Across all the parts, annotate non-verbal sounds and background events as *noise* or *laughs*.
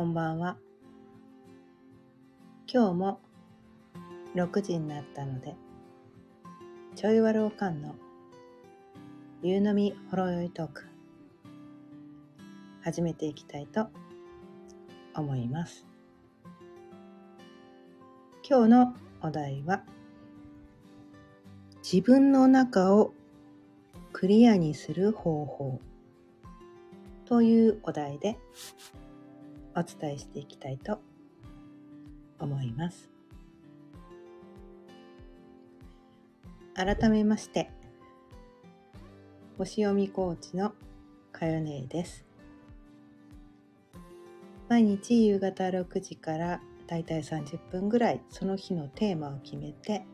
こんばんは。今日も6時になったので、ちょいわるおかんの夕飲みほろよいトーク、始めていきたいと思います。今日のお題は、自分の中をクリアにする方法というお題でお伝えしていきたいと思います。改めまして、星読みコーチのかよねえです。毎日夕方6時からだいたい30分ぐらいその日のテーマを決めて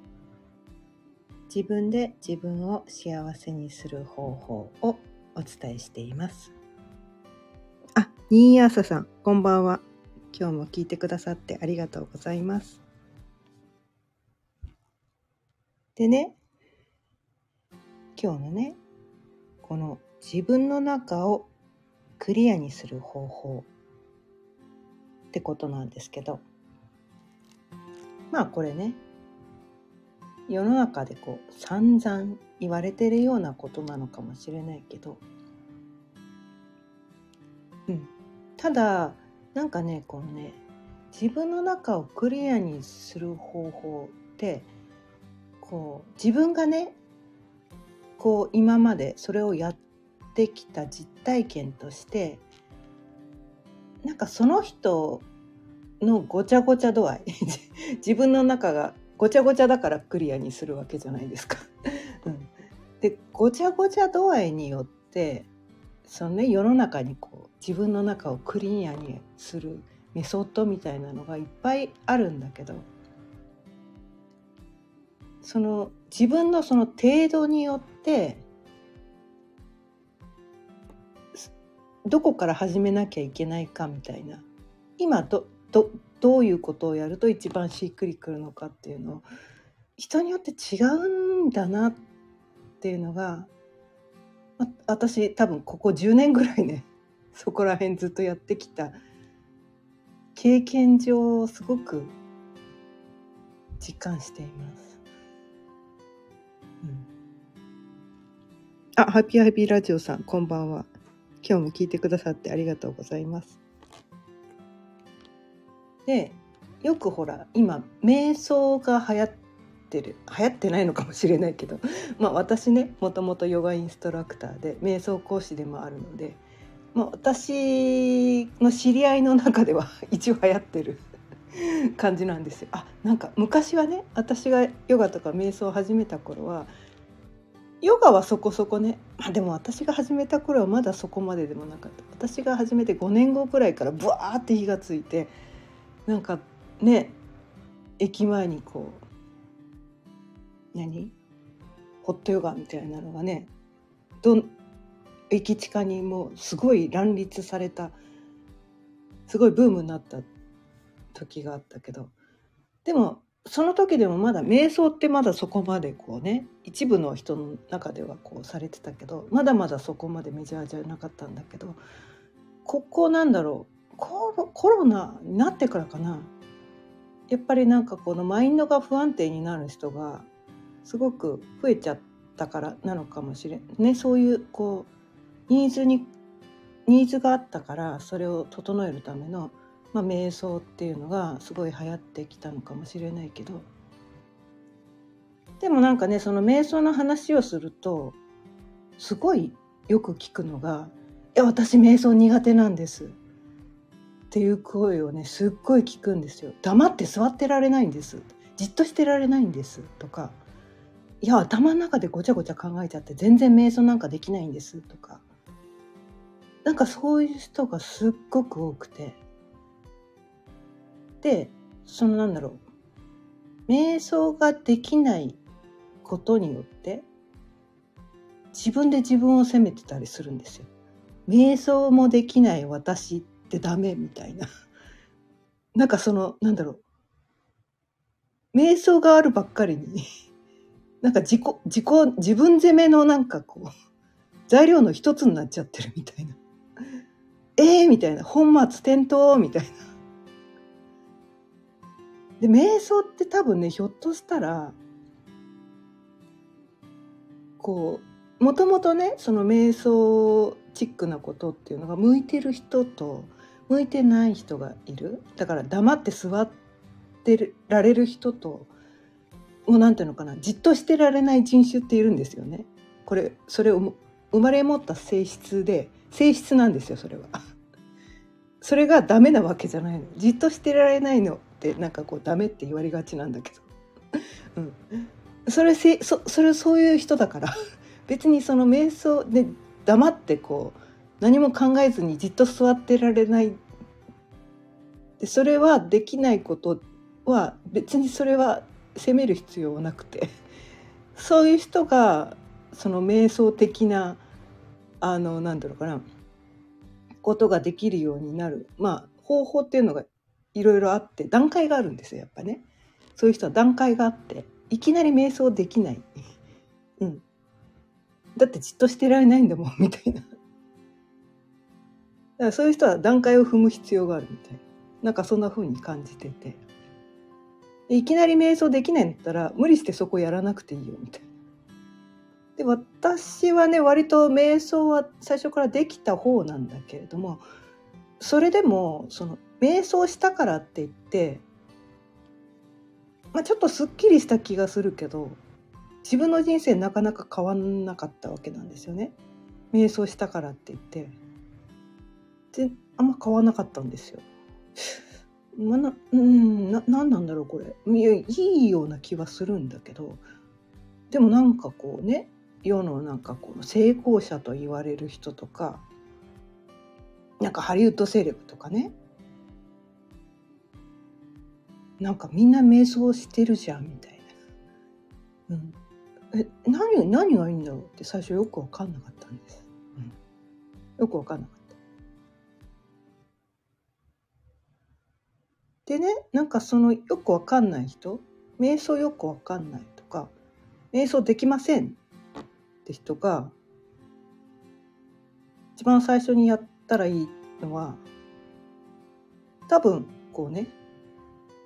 自分で自分を幸せにする方法をお伝えしています。あ、ニーアーサさん、こんばんは。今日も聞いてくださってありがとうございます。でね、今日のね、この自分の中をクリアにする方法ってことなんですけど、まあこれね、世の中でこう散々言われてるようなことなのかもしれないけど、うん、ただなんかねこのね自分の中をクリアにする方法ってこう自分がねこう今までそれをやってきた実体験としてなんかその人のごちゃごちゃ度合い *laughs* 自分の中がごちゃごちゃだからクリアにするわけじゃないですか。うん、でごちゃごちゃ度合いによってそのね世の中にこう自分の中をクリーンアにするメソッドみたいなのがいっぱいあるんだけどその自分のその程度によってどこから始めなきゃいけないかみたいな今どどどういうことをやると一番しっくりくるのかっていうのを人によって違うんだなっていうのがま私多分ここ10年ぐらいね *laughs* そこら辺ずっとやってきた経験上すごく実感しています。うん、あ、ハッピーハッピーラジオさん、こんばんは。今日も聞いてくださってありがとうございます。で、よくほら、今、瞑想が流行っててる。流行ってないのかもしれないけど、*laughs* まあ私ね、もともとヨガインストラクターで、瞑想講師でもあるので、まあ、私の知り合いの中では *laughs* 一応流行ってる *laughs* 感じなんですよ。あなんか昔はね私がヨガとか瞑想を始めた頃はヨガはそこそこね、まあ、でも私が始めた頃はまだそこまででもなかった私が始めて5年後くらいからブワーって火がついてなんかね駅前にこう何？ホットヨガみたいなのがねどん駅地下にもうすごい乱立されたすごいブームになった時があったけどでもその時でもまだ瞑想ってまだそこまでこうね一部の人の中ではこうされてたけどまだまだそこまでメジャーじゃなかったんだけどここなんだろうコロコロナになってからかな。やっぱりなんかこのマインドが不安定になる人がすごく増えちゃったからなのかもしれん。ねそういうこうニーズにニーズがあったからそれを整えるための、まあ、瞑想っていうのがすごい流行ってきたのかもしれないけど。でもなんかねその瞑想の話をするとすごいよく聞くのが「いや私瞑想苦手なんです」っていう声をねすっごい聞くんですよ。黙って座ってられないんです。じっとしてられないんです。とか「いや頭の中でごちゃごちゃ考えちゃって全然瞑想なんかできないんです」とかなんかそういう人がすっごく多くてでそのなんだろう瞑想ができないことによって自分で自分を責めてたりするんですよ。瞑想もできない私ってダメみたいな。なんかそのなんだろう瞑想があるばっかりになんか自己自己自分責めのなんかこう *laughs* 材料の一つになっちゃってるみたいな。*laughs* えーみたいな本末転倒みたいな。*laughs* で瞑想って多分ねひょっとしたらこうもともとねその瞑想チックなことっていうのが向いてる人と向いてない人がいるだから黙って座ってられる人とうなんていうのかなじっとしてられない人種っているんですよね。これそれを生まれ持った性質で性質なんですよそれは。*laughs* それがダメなわけじゃないの。じっとしてられないのってなんかこうダメって言われがちなんだけど、*laughs* うん、それせそそれそういう人だから。*laughs* 別にその瞑想で黙ってこう何も考えずにじっと座ってられない。でそれはできないことは別にそれは責める必要はなくて *laughs* そういう人がその瞑想的なあのなんだろうかなことができるようになる。まあ方法っていうのがいろいろあって段階があるんですよやっぱね。そういう人は段階があっていきなり瞑想できない、*laughs* うん、だってじっとしてられないんだもん *laughs* みたいな。だからそういう人は段階を踏む必要があるみたい。ななんかそんな風に感じてて。いきなり瞑想できないんだったら無理してそこやらなくていいよみたいな。で私はね割と瞑想は最初からできた方なんだけれどもそれでもその瞑想したからって言って、まあ、ちょっとすっきりした気がするけど自分の人生なかなか変わんなかったわけなんですよね。瞑想したからって言ってであんま変わんなかったんですよ。まなうんな何なんだろうこれ。いやいいような気はするんだけど。でもなんかこうね世のなんかこの成功者と言われる人とかなんかハリウッドセレブとかね。なんかみんな瞑想してるじゃんみたいな、うん、え何何がいいんだろうって最初よく分かんなかったんです、うん、よく分かんなかでねなんかそのよく分かんない人瞑想よく分かんないとか瞑想できませんって人が一番最初にやったらいいのは多分こうね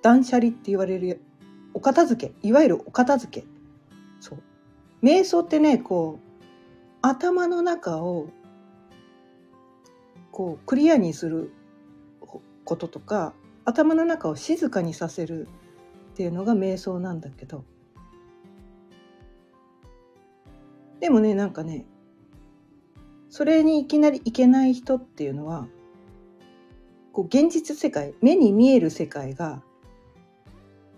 断捨離って言われるお片付けいわゆるお片付け。そう。瞑想ってねこう頭の中をこうクリアにすることとか頭の中を静かにさせるっていうのが瞑想なんだけどでもねなんかねそれにいきなりいけない人っていうのはこう現実世界目に見える世界が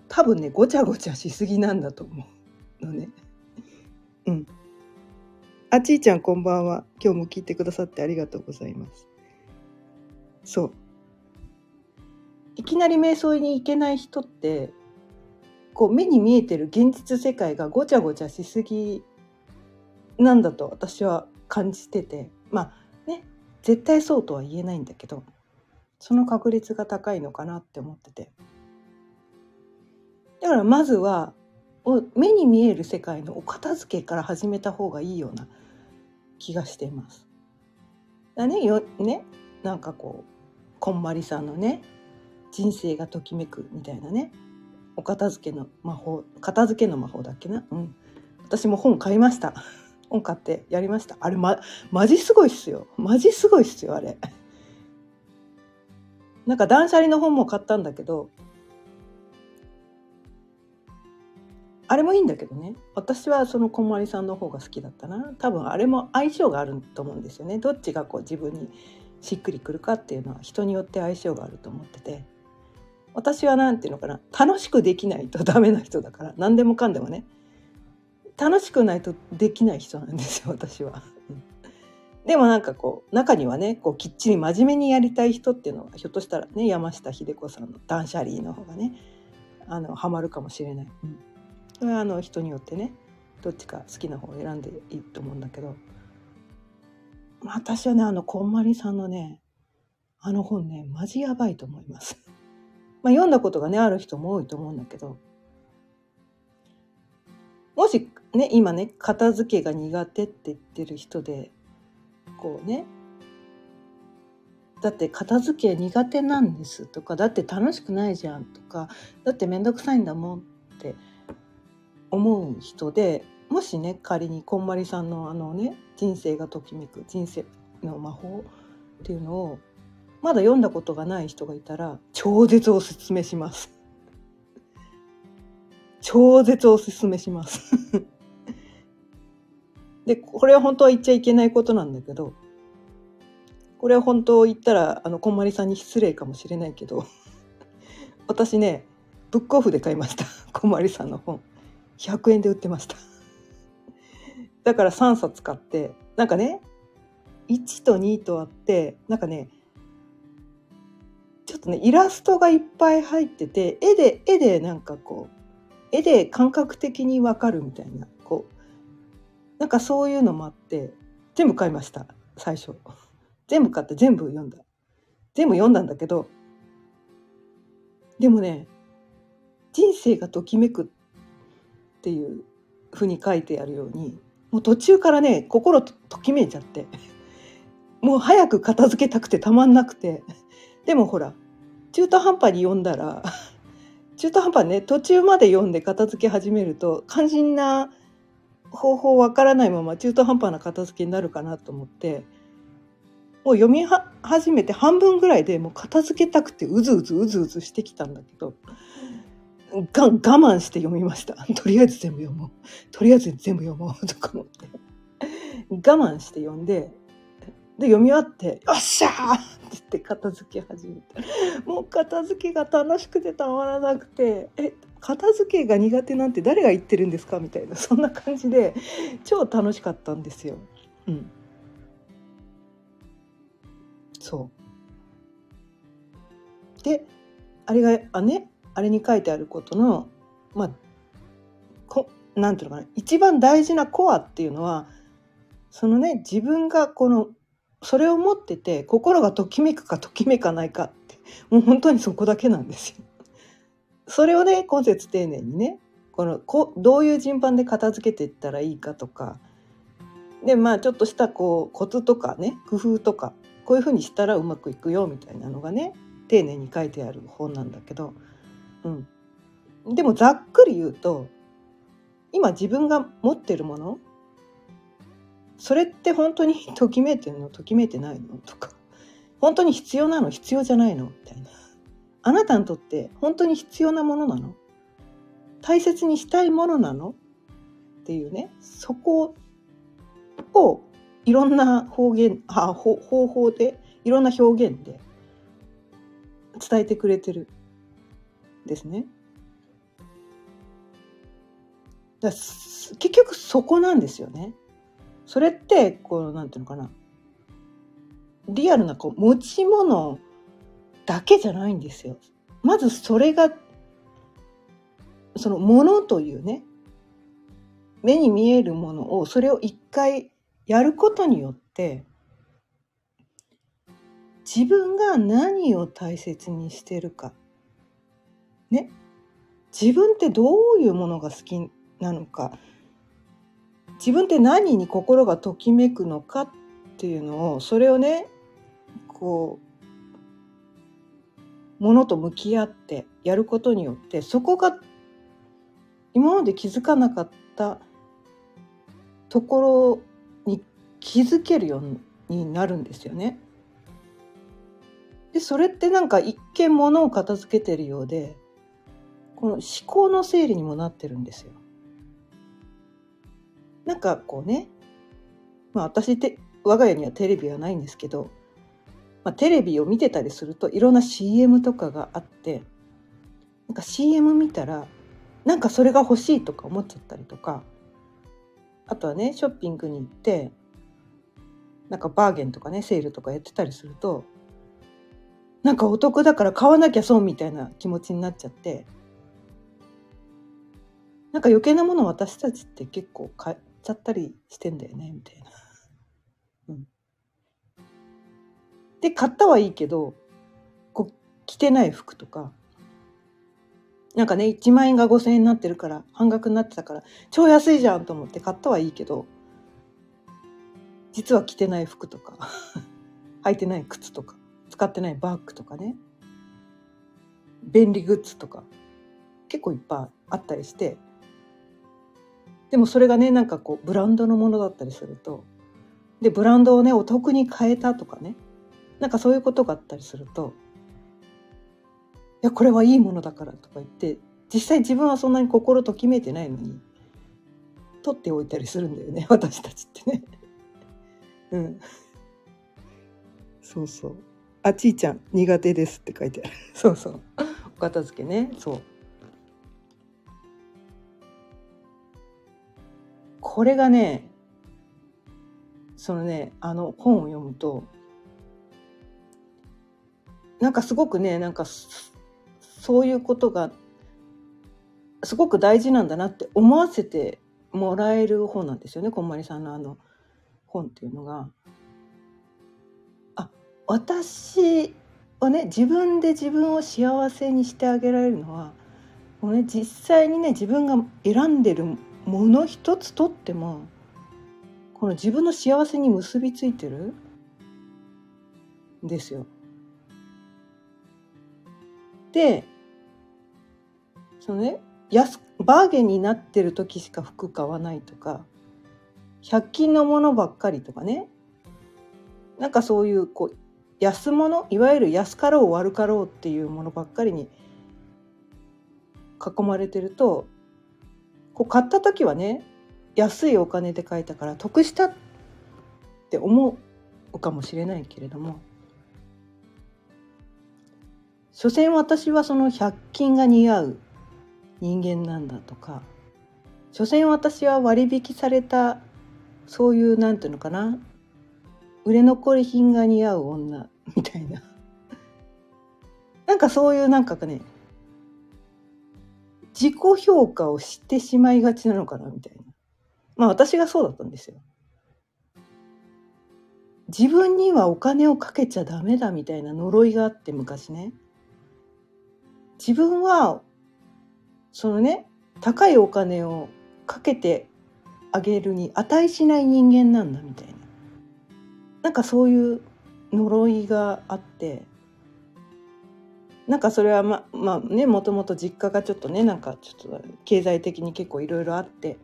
多分ねごちゃごちゃしすぎなんだと思うのね。うん。あちいちゃんこんばんは。今日も聞いてくださってありがとうございます。そう。いきなり瞑想に行けない人ってこう目に見えてる現実世界がごちゃごちゃしすぎなんだと私は感じててまあね絶対そうとは言えないんだけどその確率が高いのかなって思っててだからまずは目に見える世界のお片付けから始めた方がいいような気がしています。だねよねなんかこうこんまりさんのね人生がときめくみたいなね。お片付けの魔法片付けの魔法だっけな？うん。私も本買いました。本買ってやりました。あれまマジすごいっすよ。マジすごいっすよあれ。なんか断捨離の本も買ったんだけどあれもいいんだけどね。私はそのこんまりさんの方が好きだったな。多分あれも相性があると思うんですよね。どっちがこう自分にしっくりくるかっていうのは人によって相性があると思ってて。私は何て言うのかな楽しくできないとダメな人だから *laughs* 何でもかんでもね楽しくないとできない人なんですよ *laughs* 私は。でもなんかこう中にはねこうきっちり真面目にやりたい人っていうのはひょっとしたらね山下秀子さんの「断捨離」の方がねあのハマるかもしれない。うん、それはあの人によってねどっちか好きな方を選んでいいと思うんだけど、私はねあのこんまりさんのねあの本ねマジやばいと思います。まあ、読んだことがねある人も多いと思うんだけど。もしね今ね片付けが苦手って言ってる人でこうね。だって片付け苦手なんですとかだって楽しくないじゃんとかだって面倒くさいんだもんって思う人でもしね仮にこんまりさんのあのね人生がときめく人生の魔法っていうのをまだ読んだことがない人がいたら超絶おすすめします。超絶おすすめします。*laughs* *laughs* でこれは本当は言っちゃいけないことなんだけどこれは本当言ったらあのこんまりさんに失礼かもしれないけど *laughs* 私ねブックオフで買いました。こんまりさんの本。100円で売ってました。だから3冊買ってなんかね1と2とあってなんかねちょっとねイラストがいっぱい入ってて絵で絵でなんかこう絵で感覚的にわかるみたいなこうなんかそういうのもあって全部買いました最初。全部買って全部読んだ。全部読んだんだけどでもね人生がときめくっていうふうに書いてあるようにもう途中からね心ときめいちゃって。もう早く片付けたくてたまんなくて。でもほら中途半端に読んだら *laughs* 中途半端ね途中まで読んで片付け始めると肝心な方法わからないまま中途半端な片付けになるかなと思ってもう読み始めて半分ぐらいでもう片付けたくてうずうずうずうずしてきたんだけどが我慢して読みました。*laughs* とりあえず全部読もう。とりあえず全部読もうとか思って。我慢して読んで、で、読み終わって、よっしゃーって言って片付け始めた。もう片付けが楽しくてたまらなくて、え、片付けが苦手なんて誰が言ってるんですか？みたいな、そんな感じで、超楽しかったんですよ。うん。そう。で、あれが、あね、あれに書いてあることのまあこなんていうのかな一番大事なコアっていうのはそのね自分がこのそれを持ってて心がときめくかときめかないかってもう本当にそこだけなんですよ。それをね今節丁寧にねこのこどういう順番で片付けていったらいいかとかでまあちょっとしたこうコツとかね工夫とかこういうふうにしたらうまくいくよみたいなのがね丁寧に書いてある本なんだけどうん、でもざっくり言うと今自分が持ってるものそれって本当にときめいてるの？ときめいてないの？とか。本当に必要なの？必要じゃないの？みたいな。あなたにとって本当に必要なものなの？大切にしたいものなの？っていうね。そこをいろんな方言あ方法でいろんな表現で伝えてくれてるですね。だ結局そこなんですよね。それってこうなんていうのかな。リアルなこう持ち物だけじゃないんですよ。まずそれがそのものというね目に見えるものをそれを一回やることによって自分が何を大切にしてるか。ね。自分ってどういうものが好きなのか。自分って何に心がときめくのかっていうのをそれをねこうものと向き合ってやることによってそこが今まで気づかなかったところに気づけるようになるんですよね。でそれってなんか一見物を片付けてるようでこの思考の整理にもなってるんですよ。なんかこうね、まあ私って我が家にはテレビはないんですけど、まあ、テレビを見てたりするといろんな CM とかがあってなんか CM 見たらなんかそれが欲しいとか思っちゃったりとかあとはねショッピングに行ってなんかバーゲンとかねセールとかやってたりするとなんかお得だから買わなきゃ損みたいな気持ちになっちゃってなんか余計なものを私たちって結構買ちゃったりしてんだよねみたいな。*laughs* うん、で買ったはいいけどこう着てない服とかなんかね1万円が5,000円になってるから半額になってたから超安いじゃんと思って買ったはいいけど実は着てない服とか *laughs* 履いてない靴とか使ってないバッグとかね便利グッズとか結構いっぱいあったりしてでもそれがねなんかこうブランドのものだったりするとでブランドをねお得に変えたとかねなんかそういうことがあったりするといやこれはいいものだからとか言って実際自分はそんなに心ときめいてないのに取っておいたりするんだよね *laughs* 私たちってね。うん。そうそう。あちいちゃん苦手ですって書いてある。そうそう。お片付けね。そう。これがねそのねあの本を読むとなんかすごくねなんかそういうことがすごく大事なんだなって思わせてもらえる本なんですよねこんまりさんのあの本っていうのが。あ私はね自分で自分を幸せにしてあげられるのはもう、ね、実際にね自分が選んでるもの一つとってもこの自分の幸せに結びついてるんですよ。でそのね安バーゲンになってる時しか服買わないとか100均のものばっかりとかねなんかそういうこう安物いわゆる安かろう悪かろうっていうものばっかりに囲まれてるとこう買った時はね安いお金で買えたから得したって思うかもしれないけれども所詮私はその100均が似合う人間なんだとか所詮私は割引されたそういうなんていうのかな売れ残り品が似合う女みたいな。なんかそういうなんかね自己評価をしてしまいがちなのかなみたいな。まあ私がそうだったんですよ。自分にはお金をかけちゃダメだみたいな呪いがあって昔ね。自分はそのね高いお金をかけてあげるに値しない人間なんだみたいな。なんかそういう呪いがあって。なんかそれはままあねもともと実家がちょっとねなんかちょっと経済的に結構いろいろあって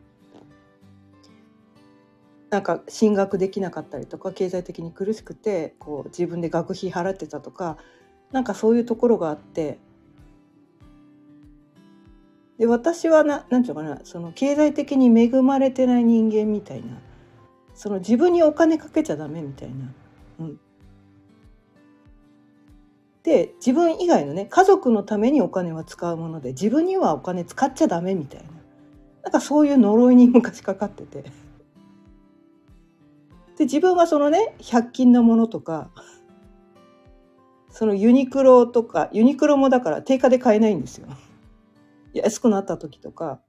なんか進学できなかったりとか経済的に苦しくてこう自分で学費払ってたとかなんかそういうところがあってで私はななんていうのかなその経済的に恵まれてない人間みたいなその自分にお金かけちゃダメみたいな。うん、で自分以外のね家族のためにお金は使うもので自分にはお金使っちゃダメみたいななんかそういう呪いに昔かかってて。で自分はそのね100均のものとかそのユニクロとかユニクロもだから定価で買えないんですよ。安くなった時とか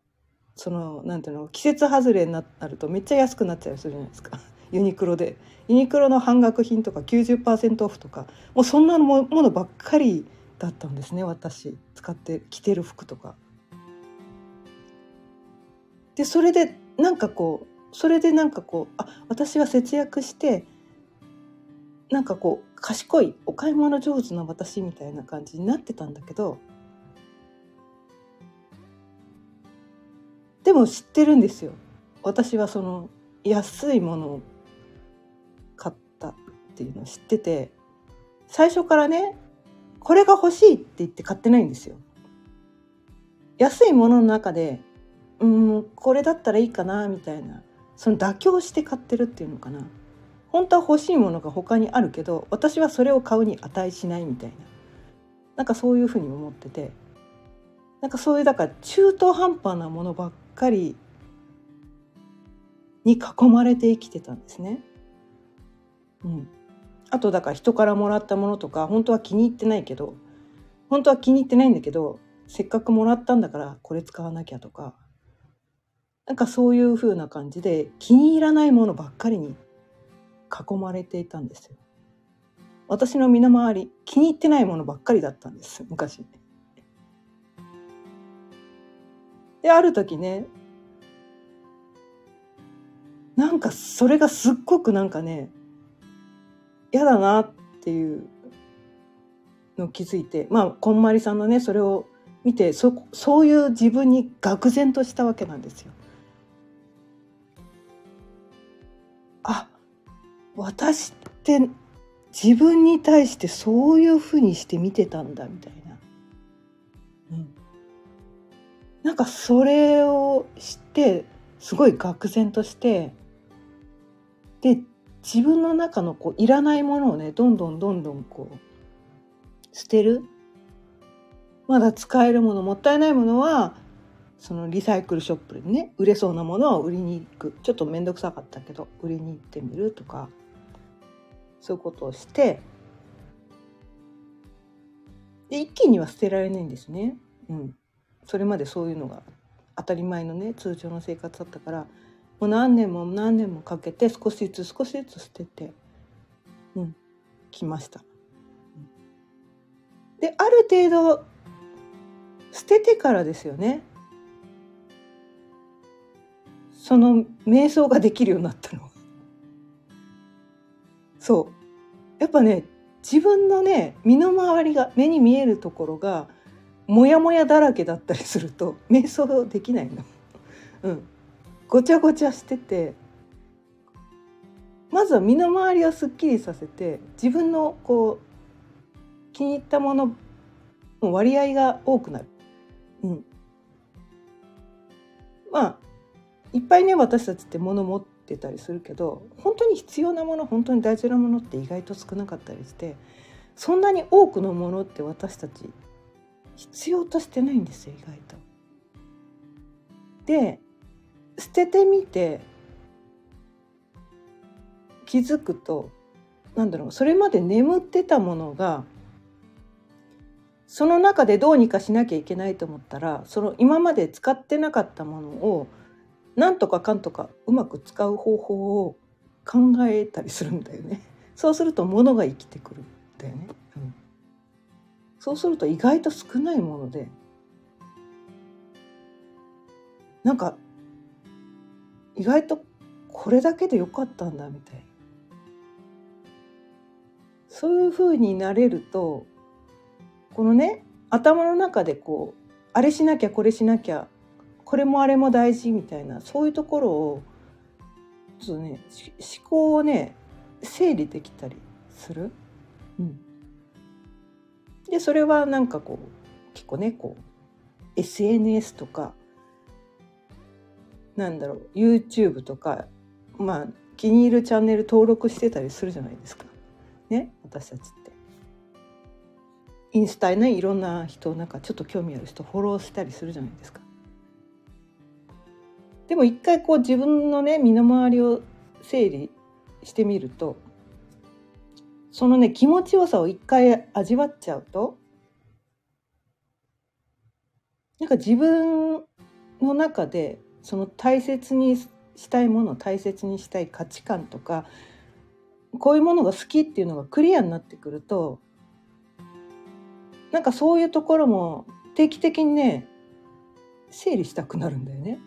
そのなんていうの季節外れになるとめっちゃ安くなっちゃうするじゃないですかユニクロでユニクロの半額品とか90%オフとかもうそんなものばっかりだったんですね私使って着てる服とか。でそれでなんかこうそれでなんかこうあ私は節約してなんかこう賢いお買い物上手な私みたいな感じになってたんだけどでも知ってるんですよ私はその安いものをっていうのを知ってて最初からねこれが欲しいって言って買ってないんですよ。安いものの中でうんこれだったらいいかなみたいなその妥協して買ってるっていうのかな。本当は欲しいものが他にあるけど私はそれを買うに値しないみたいな。なんかそういうふうに思ってて。なんかそういうだから中途半端なものばっかりに囲まれて生きてたんですね。うん、あとだから人からもらったものとか本当は気に入ってないけど本当は気に入ってないんだけどせっかくもらったんだからこれ使わなきゃとかなんかそういう風な感じで気に入らないものばっかりに囲まれていたんですよ。私の身の回り気に入ってないものばっかりだったんです昔。である時ねなんかそれがすっごくなんかね嫌だなっていうの気づいてまあこんまりさんのねそれを見てそそういう自分に愕然としたわけなんですよ。あ私って自分に対してそういうふうにして見てたんだみたいな。うん、なんかそれを知ってすごい愕然としてで自分の中のこういらないものをねどんどんどんどんこう捨てる。まだ使えるものもったいないものはそのリサイクルショップでね売れそうなものを売りに行く。ちょっと面倒くさかったけど売りに行ってみるとかそういうことをしてで一気には捨てられないんですね。うん、それまでそういうのが当たり前のね通常の生活だったからもう何年も何年もかけて少しずつ少しずつ捨てて、うん、きました。である程度捨ててからですよねその瞑想ができるようになったの。そうやっぱね自分のね身の回りが目に見えるところがモヤモヤだらけだったりすると瞑想できないの。うん、ごちゃごちゃしててまずは身の回りをすっきりさせて自分のこう気に入ったものの割合が多くなる。うん、まあいっぱいね私たちって物持ってたりするけど本当に必要なもの本当に大事なものって意外と少なかったりしてそんなに多くのものって私たち必要としてないんですよ意外と。で捨ててみて気づくとなんだろうそれまで眠ってたものがその中でどうにかしなきゃいけないと思ったらその今まで使ってなかったものをなんとかかんとかうまく使う方法を考えたりするんだよね。そうすると物が生きてくるんだよね。うん、そうすると意外と少ないものでなんか意外とこれだけでよかったんだみたいなそういうふうになれるとこのね頭の中でこうあれしなきゃこれしなきゃこれもあれも大事みたいなそういうところをちょっとね思考をね整理できたりする。うん、でそれはなんかこう結構ねこう SNS とかなんだろう YouTube とかまあ気に入るチャンネル登録してたりするじゃないですかね？私たちって。インスタねいろんな人なんかちょっと興味ある人フォローしたりするじゃないですか。でも一回こう自分のね身の回りを整理してみるとそのね気持ちよさを一回味わっちゃうとなんか自分の中でその大切にしたいもの大切にしたい価値観とかこういうものが好きっていうのがクリアになってくるとなんかそういうところも定期的にね整理したくなるんだよね。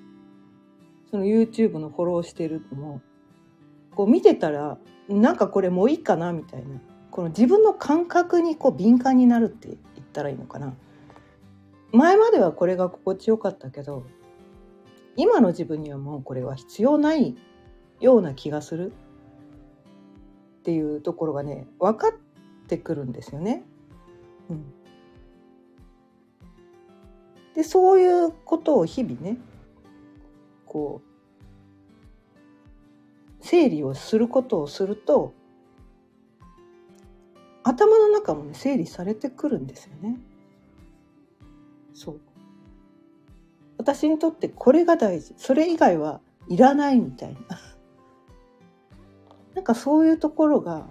その YouTube のフォローしてるのもこう見てたらなんかこれもういいかなみたいなこの自分の感覚にこう敏感になるって言ったらいいのかな。前まではこれが心地よかったけど今の自分にはもうこれは必要ないような気がするっていうところがね分かってくるんですよね。うん、でそういうことを日々ねこう整理をすることをすると頭の中もね整理されてくるんですよね。そう私にとってこれが大事。それ以外はいらないみたいな。*laughs* なんかそういうところが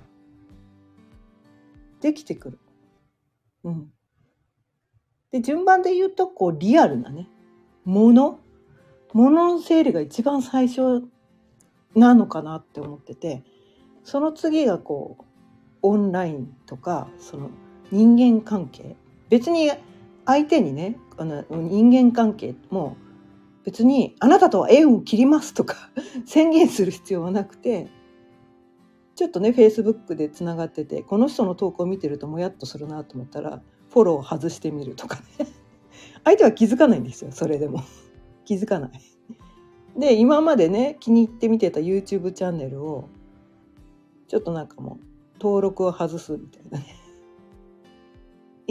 できてくる。うん。で順番で言うとこうリアルなね。ものものの整理が一番最初なのかなって思ってて。その次がこうオンラインとかその人間関係。別に相手にねあの人間関係も別にあなたとは縁を切りますとか *laughs* 宣言する必要はなくてちょっとね Facebook でつながっててこの人の投稿を見てるともやっとするなと思ったらフォローを外してみるとかね。*laughs* 相手は気づかないんですよそれでも。*laughs* 気づかない。で今までね気に入って見てた YouTube チャンネルをちょっとなんかもう登録を外すみたいなね。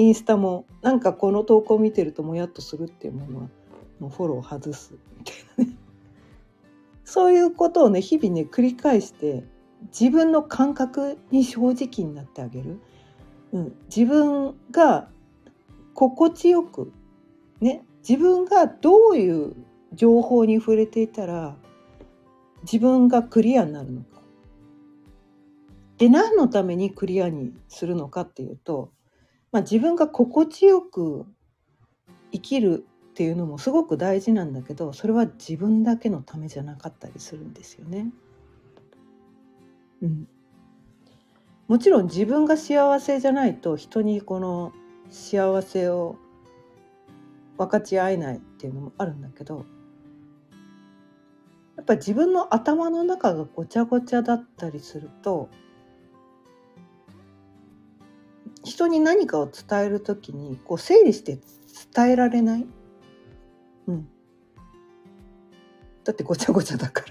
インスタもなんかこの投稿見てるともやっとするっていうものはもうフォロー外すみたいなね。そういうことをね日々ね繰り返して自分の感覚に正直になってあげる、うん、自分が心地よくね自分がどういう情報に触れていたら自分がクリアになるのか。で何のためにクリアにするのかっていうと、まあ、自分が心地よく生きるっていうのもすごく大事なんだけどそれは自分だけのためじゃなかったりするんですよね。うん、もちろん自分が幸せじゃないと人にこの幸せを分かち合えないっていうのもあるんだけどやっぱ自分の頭の中がごちゃごちゃだったりすると人に何かを伝える時にこう整理して伝えられない、うん、だってごちゃごちゃだから。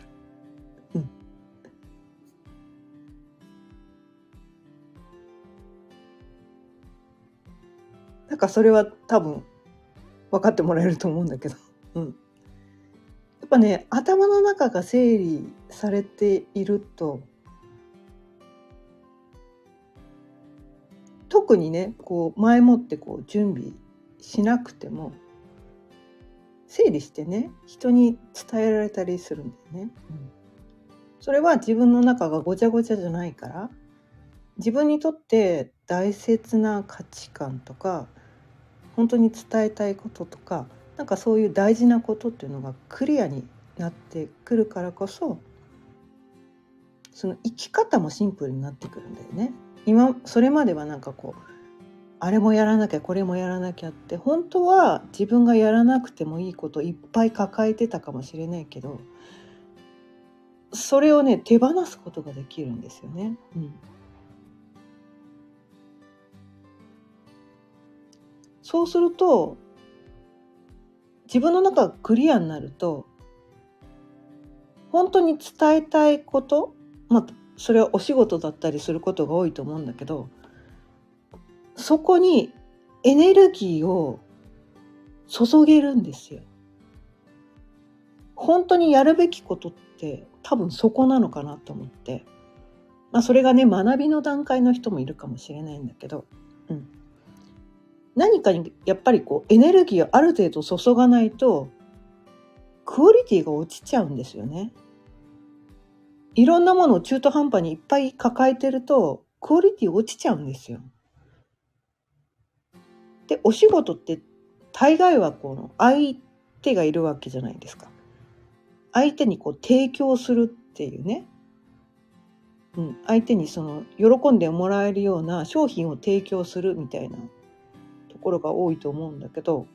うん、なんかそれは多分分かってもらえると思うんだけど。うんやっぱね頭の中が整理されていると特にねこう前もってこう準備しなくても整理してね人に伝えられたりするんだよね。うん、それは自分の中がごちゃごちゃじゃないから自分にとって大切な価値観とか本当に伝えたいこととかなんかそういう大事なことっていうのがクリアになってくるからこそその生き方もシンプルになってくるんだよね。今それまではなんかこうあれもやらなきゃこれもやらなきゃって本当は自分がやらなくてもいいこといっぱい抱えてたかもしれないけどそれをね手放すことができるんですよね。うん、そうすると自分の中がクリアになると本当に伝えたいことまあそれはお仕事だったりすることが多いと思うんだけどそこにエネルギーを注げるんですよ。本当にやるべきことって多分そこなのかなと思って、まあ、それがね学びの段階の人もいるかもしれないんだけど、うん、何かにやっぱりこうエネルギーをある程度注がないとクオリティが落ちちゃうんですよね。いろんなものを中途半端にいっぱい抱えてるとクオリティ落ちちゃうんですよ。でお仕事って大概はこの相手がいるわけじゃないですか。相手にこう提供するっていうね、うん、相手にその喜んでもらえるような商品を提供するみたいなところが多いと思うんだけど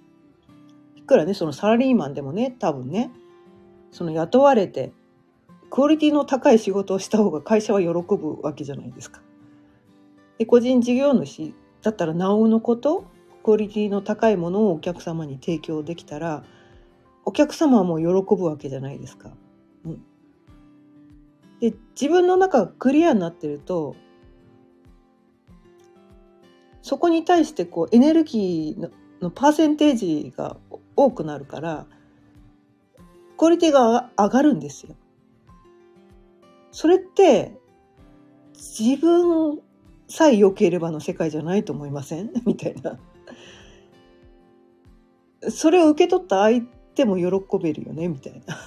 いくらねそのサラリーマンでもね多分ねその雇われてクオリティの高い仕事をした方が会社は喜ぶわけじゃないですか。で個人事業主だったらなおのことクオリティの高いものをお客様に提供できたらお客様はもう喜ぶわけじゃないですか。うん、で自分の中がクリアになってるとそこに対してこうエネルギーののパーセンテージが多くなるからクオリティが上がるんですよ。それって自分さえ良ければの世界じゃないと思いません？*laughs* みたいな。それを受け取った相手も喜べるよね？みたいな。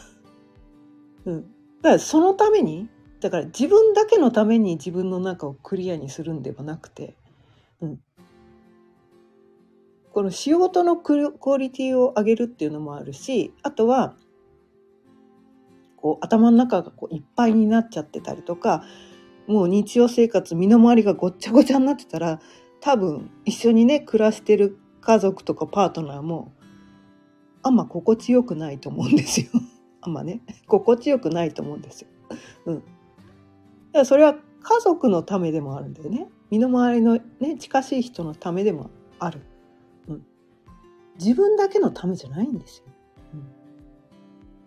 うん。だからそのためにだから自分だけのために自分の中をクリアにするんではなくて、うん、この仕事のクオリティを上げるっていうのもあるしあとはこう頭の中がこういっぱいになっちゃってたりとかもう日常生活身の回りがごっちゃごちゃになってたら多分一緒にね暮らしてる家族とかパートナーもあんま心地よくないと思うんですよ。*laughs* あんまね。心地よくないと思うんですよ。うん、だからそれは家族のためでもあるんだよね。身の回りのね近しい人のためでもある、うん、自分だけのためじゃないんですよ、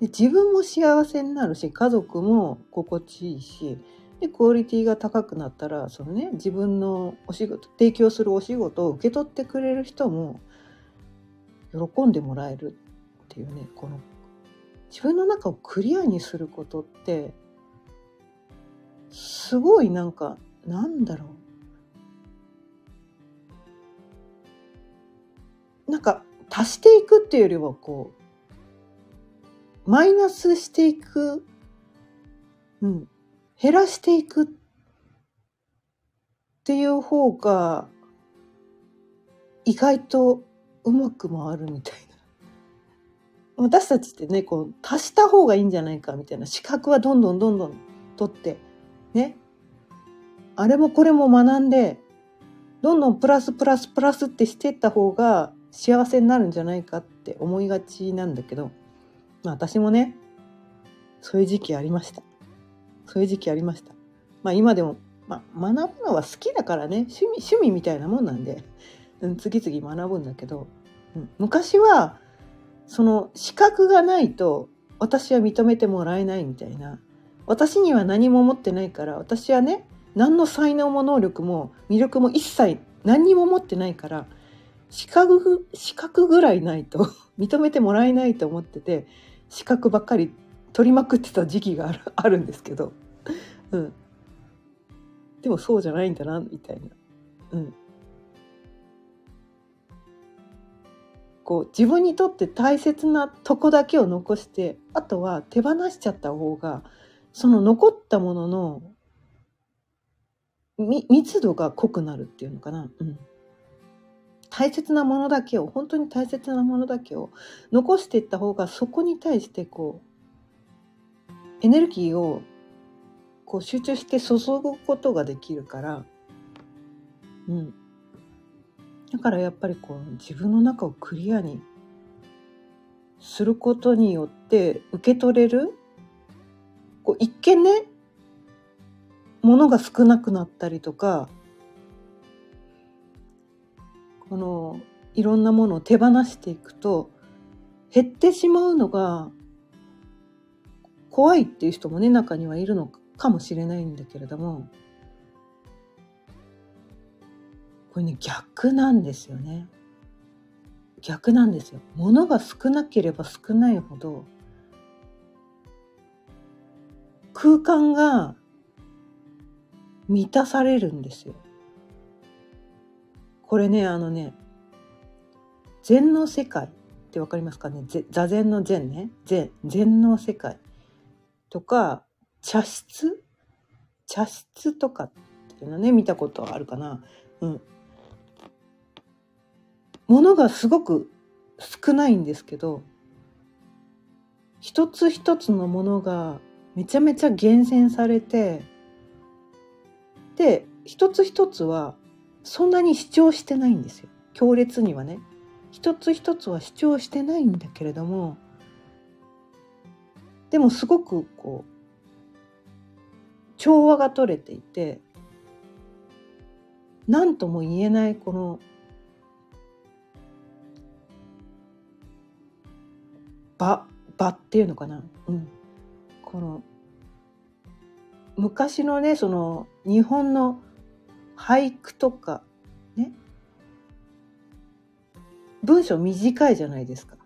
で自分も幸せになるし家族も心地いいしでクオリティが高くなったらそのね自分のお仕事提供するお仕事を受け取ってくれる人も喜んでもらえるっていうねこの自分の中をクリアにすることってすごいなんかなんだろう。なんか足していくっていうよりはこうマイナスしていく、うん、減らしていくっていう方が意外とうまく回るみたいな。*laughs* 私たちってねこう足した方がいいんじゃないかみたいな。資格はどんどんどんどん取ってね。あれもこれも学んでどんどんプラスプラスプラスってしていった方が幸せになるんじゃないかって思いがちなんだけど、まあ、私もねそういう時期ありました。そういう時期ありました。まあ今でも、まあ、学ぶのは好きだからね趣味趣味みたいなもんなんで、うん、次々学ぶんだけど、うん、昔はその資格がないと私は認めてもらえないみたいな。私には何も持ってないから私はね何の才能も能力も魅力も一切何にも持ってないから資格資格ぐらいないと *laughs* 認めてもらえないと思ってて資格ばっかり取りまくってた時期があるあるんですけど、うん、でもそうじゃないんだなみたいな、うん、こう自分にとって大切なとこだけを残してあとは手放しちゃった方がその残ったものの密度が濃くなるっていうのかな、うん、大切なものだけを本当に大切なものだけを残していった方がそこに対してこうエネルギーをこう集中して注ぐことができるから、うん、だからやっぱりこう自分の中をクリアにすることによって受け取れるこう一見ね物が少なくなったりとかこのいろんなものを手放していくと減ってしまうのが怖いっていう人もね中にはいるのかもしれないんだけれどもこれね逆なんですよね。逆なんですよ。物が少なければ少ないほど空間が満たされるんですよ。これねあのね禅の世界ってわかりますかね？座禅の禅ね。禅禅の世界。とか茶室？茶室とかっていうのね見たことあるかな？うん。ものがすごく少ないんですけど一つ一つのものがめちゃめちゃ厳選されてで一つ一つはそんなに主張してないんですよ。強烈にはね。一つ一つは主張してないんだけれどもでもすごくこう調和が取れていて何とも言えないこの場場っていうのかな、うん、この昔のねその日本の俳句とかね。文章短いじゃないですか。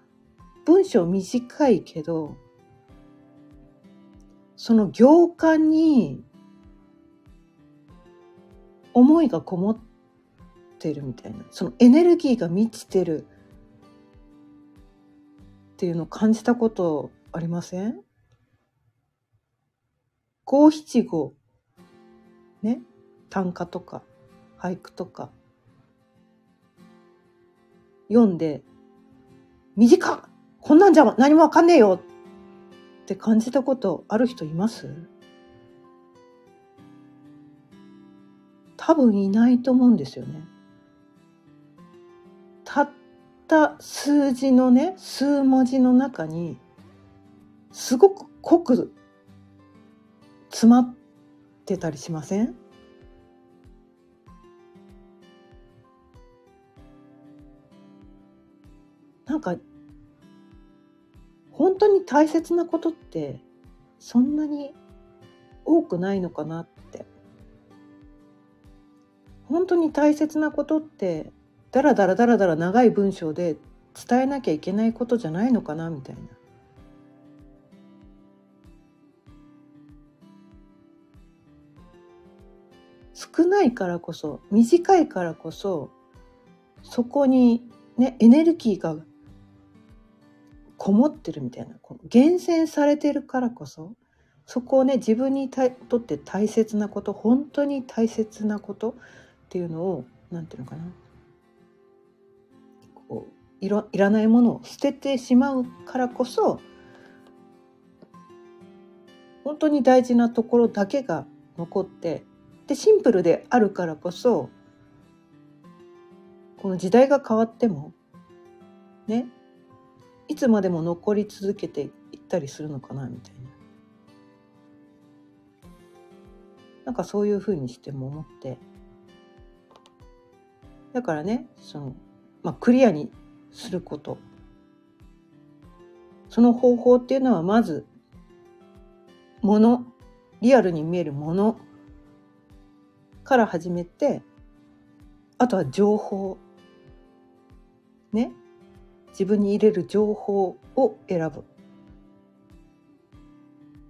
文章短いけどその行間に思いがこもってるみたいな。そのエネルギーが満ちてるっていうのを感じたことありません？五七五。ね。短歌とか俳句とか読んで短っこんなんじゃ何もわかんねえよって感じたことある人います？多分いないと思うんですよね。たっった数字のね数文字の中にすごく濃く詰まってたりしません？なんか本当に大切なことってそんなに多くないのかなって本当に大切なことってだらだらだらだら長い文章で伝えなきゃいけないことじゃないのかなみたいな。少ないからこそ短いからこそそこにねエネルギーがこもってるみたいな厳選されてるからこそそこをね自分にとって大切なこと本当に大切なことっていうのを何て言うのかな。こういろいらないものを捨ててしまうからこそ本当に大事なところだけが残ってでシンプルであるからこそこの時代が変わってもねいつまでも残り続けていったりするのかなみたいな。なんかそういうふうにしても思って。だからねその、まあ、クリアにすること。その方法っていうのはまずものリアルに見えるものから始めてあとは情報。ね。自分に入れる情報を選ぶ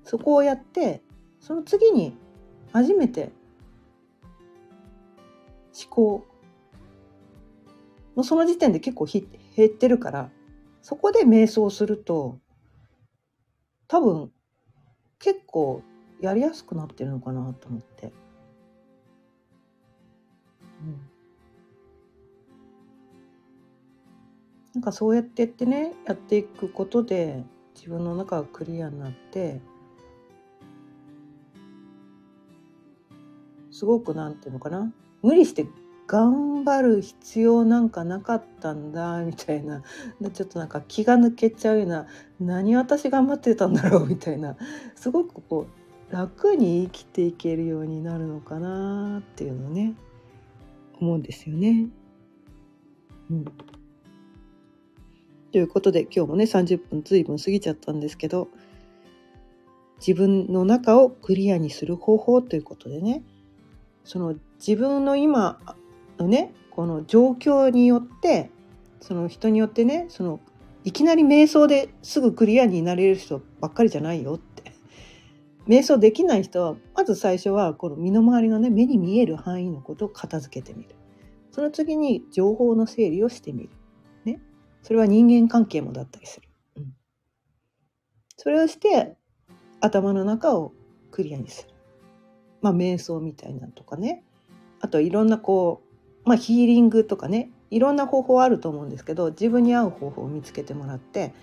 そこをやってその次に初めて思考もうその時点で結構減ってるからそこで瞑想すると多分結構やりやすくなってるのかなと思って。なんかそうやってやってねやっていくことで自分の中がクリアになってすごくなんていうのかな無理して頑張る必要なんかなかったんだみたいな。ちょっとなんか気が抜けちゃうような何私頑張ってたんだろうみたいな。すごくこう楽に生きていけるようになるのかなっていうのね思うんですよね。うん。ということで今日もね30分随分過ぎちゃったんですけど自分の中をクリアにする方法ということでねその自分の今のねこの状況によってその人によってねそのいきなり瞑想ですぐクリアになれる人ばっかりじゃないよって。瞑想できない人はまず最初はこの身の回りのね目に見える範囲のことを片付けてみる。その次に情報の整理をしてみる。それは人間関係もだったりする。うん、それをして頭の中をクリアにする。まあ瞑想みたいなとかね。あといろんなこう、まあヒーリングとかね、いろんな方法あると思うんですけど、自分に合う方法を見つけてもらって、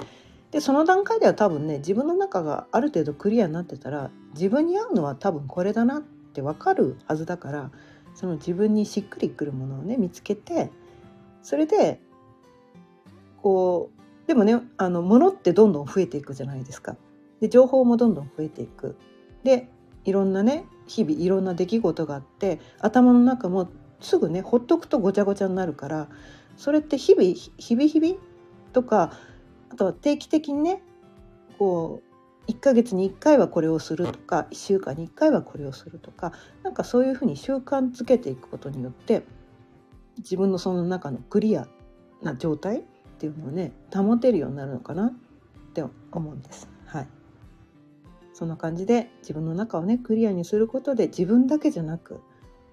でその段階では多分ね自分の中がある程度クリアになってたら自分に合うのは多分これだなって分かるはずだからその自分にしっくりくるものをね見つけてそれでこうでもねあの物ってどんどん増えていくじゃないですか。で情報もどんどん増えていく。でいろんなね日々いろんな出来事があって頭の中もすぐねほっとくとごちゃごちゃになるからそれって日々日々日々とかあとは定期的にねこう1ヶ月に1回はこれをするとか1週間に1回はこれをするとかなんかそういうふうに習慣づけていくことによって自分のその中のクリアな状態っていうのをね保てるようになるのかなって思うんです。はいそんな感じで自分の中をねクリアにすることで自分だけじゃなく、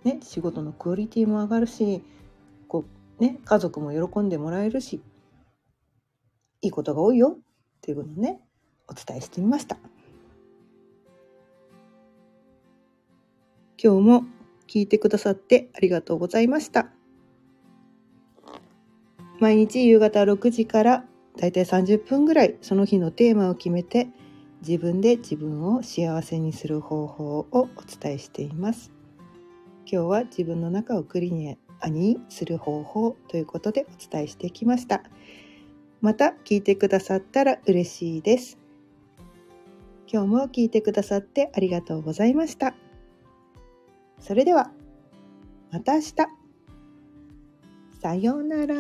ね、仕事のクオリティも上がるしこう、ね、家族も喜んでもらえるしいいことが多いよっていうことをねお伝えしてみました。今日も聞いてくださってありがとうございました。毎日夕方6時からだいたい30分ぐらいその日のテーマを決めて自分で自分を幸せにする方法をお伝えしています。今日は自分の中をクリアにする方法ということでお伝えしてきました。また聞いてくださったら嬉しいです。今日も聞いてくださってありがとうございました。それではまた明日。さようなら。